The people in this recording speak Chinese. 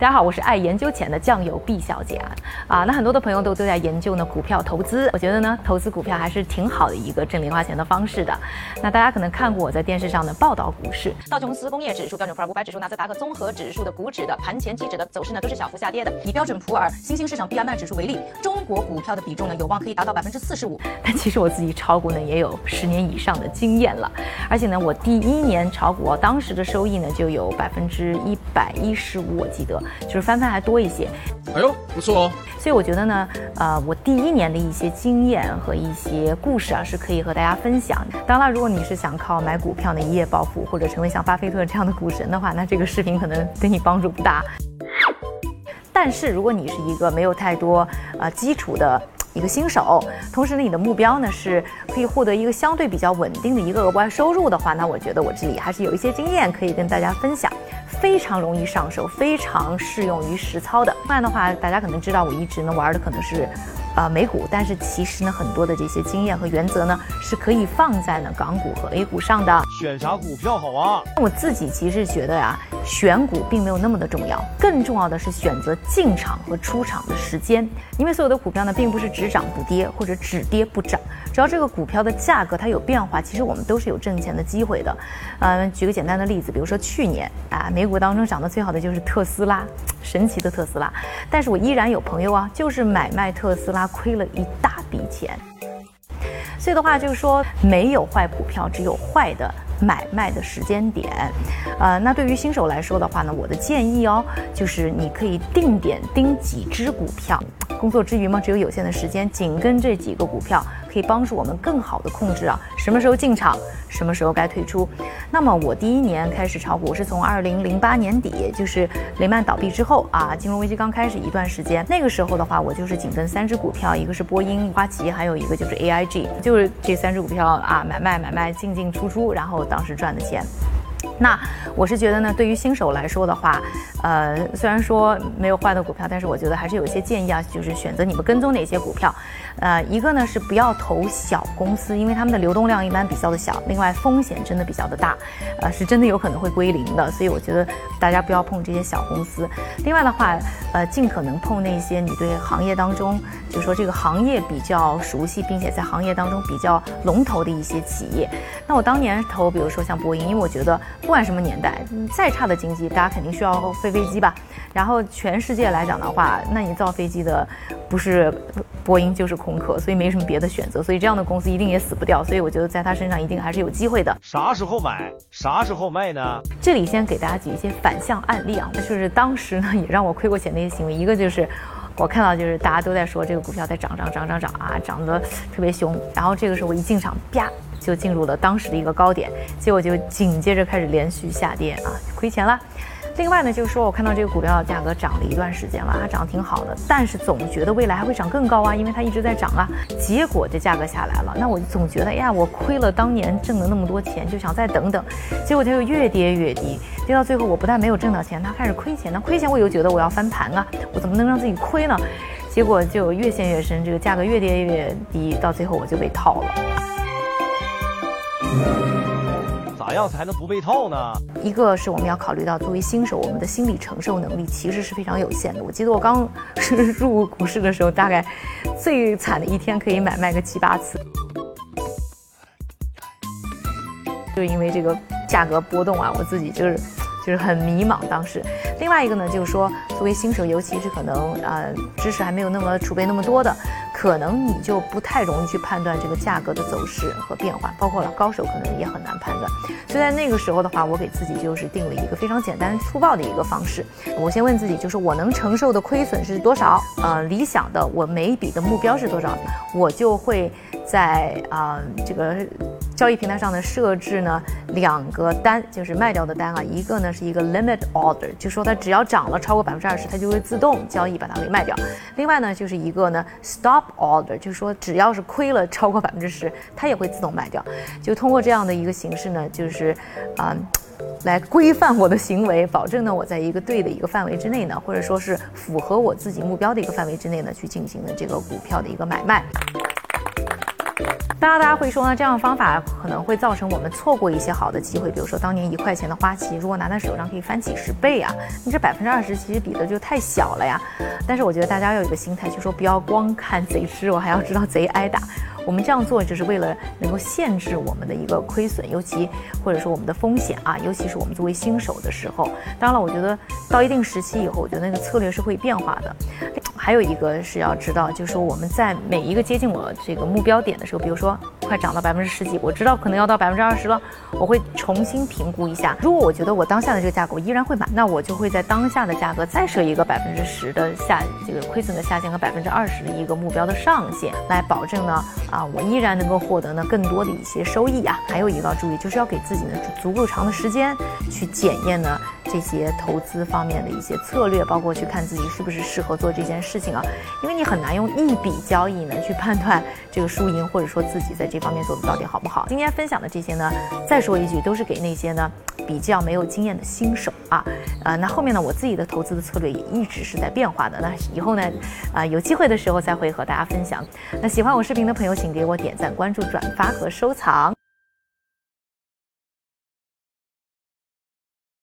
大家好，我是爱研究钱的酱油毕小姐啊啊，那很多的朋友都都在研究呢股票投资，我觉得呢投资股票还是挺好的一个挣零花钱的方式的。那大家可能看过我在电视上的报道股市，道琼斯工业指数、标准普尔五百指数、纳斯达克综合指数的股指的盘前期指的走势呢都是小幅下跌的。以标准普尔新兴市场 B M I 指数为例，中国股票的比重呢有望可以达到百分之四十五。但其实我自己炒股呢也有十年以上的经验了，而且呢我第一年炒股，当时的收益呢就有百分之一百一十五，我记得。就是翻翻还多一些，哎呦，不错哦。所以我觉得呢，呃，我第一年的一些经验和一些故事啊，是可以和大家分享。当然了，如果你是想靠买股票呢一夜暴富，或者成为像巴菲特这样的股神的话，那这个视频可能对你帮助不大。但是如果你是一个没有太多呃基础的一个新手，同时呢你的目标呢是可以获得一个相对比较稳定的一个额外收入的话，那我觉得我这里还是有一些经验可以跟大家分享。非常容易上手，非常适用于实操的。不然的话，大家可能知道我一直呢玩的可能是。啊，美股，但是其实呢，很多的这些经验和原则呢，是可以放在呢港股和 A 股上的。选啥股票好啊？我自己其实觉得呀，选股并没有那么的重要，更重要的是选择进场和出场的时间。因为所有的股票呢，并不是只涨不跌，或者只跌不涨，只要这个股票的价格它有变化，其实我们都是有挣钱的机会的。嗯，举个简单的例子，比如说去年啊，美股当中涨得最好的就是特斯拉，神奇的特斯拉。但是我依然有朋友啊，就是买卖特斯拉。他亏了一大笔钱，所以的话就是说，没有坏股票，只有坏的买卖的时间点。呃，那对于新手来说的话呢，我的建议哦，就是你可以定点盯几只股票。工作之余嘛，只有有限的时间，紧跟这几个股票，可以帮助我们更好的控制啊，什么时候进场，什么时候该退出。那么我第一年开始炒股是从二零零八年底，就是雷曼倒闭之后啊，金融危机刚开始一段时间，那个时候的话，我就是紧跟三只股票，一个是波音、花旗，还有一个就是 AIG，就是这三只股票啊，买卖买卖进进出出，然后当时赚的钱。那我是觉得呢，对于新手来说的话，呃，虽然说没有坏的股票，但是我觉得还是有一些建议啊，就是选择你们跟踪哪些股票。呃，一个呢是不要投小公司，因为他们的流动量一般比较的小，另外风险真的比较的大，呃，是真的有可能会归零的，所以我觉得大家不要碰这些小公司。另外的话，呃，尽可能碰那些你对行业当中，就说这个行业比较熟悉，并且在行业当中比较龙头的一些企业。那我当年投，比如说像波音，因为我觉得。不管什么年代，再差的经济，大家肯定需要飞飞机吧。然后全世界来讲的话，那你造飞机的不是波音就是空客，所以没什么别的选择。所以这样的公司一定也死不掉。所以我觉得在他身上一定还是有机会的。啥时候买，啥时候卖呢？这里先给大家举一些反向案例啊，就是当时呢也让我亏过钱的一些行为。一个就是我看到就是大家都在说这个股票在涨涨涨涨涨啊，涨得特别凶。然后这个时候我一进场，啪。就进入了当时的一个高点，结果就紧接着开始连续下跌啊，亏钱了。另外呢，就是说我看到这个股票价格涨了一段时间了，它涨得挺好的，但是总觉得未来还会涨更高啊，因为它一直在涨啊。结果这价格下来了，那我总觉得，哎呀，我亏了当年挣的那么多钱，就想再等等。结果它又越跌越低，跌到最后，我不但没有挣到钱，它开始亏钱。那亏钱我又觉得我要翻盘啊，我怎么能让自己亏呢？结果就越陷越深，这个价格越跌越低，到最后我就被套了。咋样才能不被套呢？一个是我们要考虑到，作为新手，我们的心理承受能力其实是非常有限的。我记得我刚入股市的时候，大概最惨的一天可以买卖个七八次，就因为这个价格波动啊，我自己就是就是很迷茫当时。另外一个呢，就是说作为新手，尤其是可能呃知识还没有那么储备那么多的。可能你就不太容易去判断这个价格的走势和变化，包括了高手可能也很难判断。所以在那个时候的话，我给自己就是定了一个非常简单粗暴的一个方式。我先问自己，就是我能承受的亏损是多少？呃，理想的我每一笔的目标是多少？我就会在啊这个。交易平台上的设置呢，两个单就是卖掉的单啊，一个呢是一个 limit order，就说它只要涨了超过百分之二十，它就会自动交易把它给卖掉。另外呢就是一个呢 stop order，就是说只要是亏了超过百分之十，它也会自动卖掉。就通过这样的一个形式呢，就是啊，来规范我的行为，保证呢我在一个对的一个范围之内呢，或者说是符合我自己目标的一个范围之内呢，去进行的这个股票的一个买卖。当然，大家会说呢，这样的方法可能会造成我们错过一些好的机会，比如说当年一块钱的花旗，如果拿在手上可以翻几十倍啊，你这百分之二十其实比的就太小了呀。但是我觉得大家要有一个心态，就说不要光看贼吃，我还要知道贼挨打。我们这样做就是为了能够限制我们的一个亏损，尤其或者说我们的风险啊，尤其是我们作为新手的时候。当然了，我觉得到一定时期以后，我觉得那个策略是会变化的。还有一个是要知道，就是说我们在每一个接近我这个目标点的时候，比如说快涨到百分之十几，我知道可能要到百分之二十了，我会重新评估一下。如果我觉得我当下的这个价格依然会买，那我就会在当下的价格再设一个百分之十的下这个亏损的下限和百分之二十的一个目标的上限，来保证呢啊我依然能够获得呢更多的一些收益啊。还有一个要注意，就是要给自己呢足够长的时间去检验呢这些投资方面的一些策略，包括去看自己是不是适合做这件事。情啊，因为你很难用一笔交易呢去判断这个输赢，或者说自己在这方面做的到底好不好。今天分享的这些呢，再说一句，都是给那些呢比较没有经验的新手啊。呃，那后面呢，我自己的投资的策略也一直是在变化的。那以后呢，啊，有机会的时候再会和大家分享。那喜欢我视频的朋友，请给我点赞、关注、转发和收藏。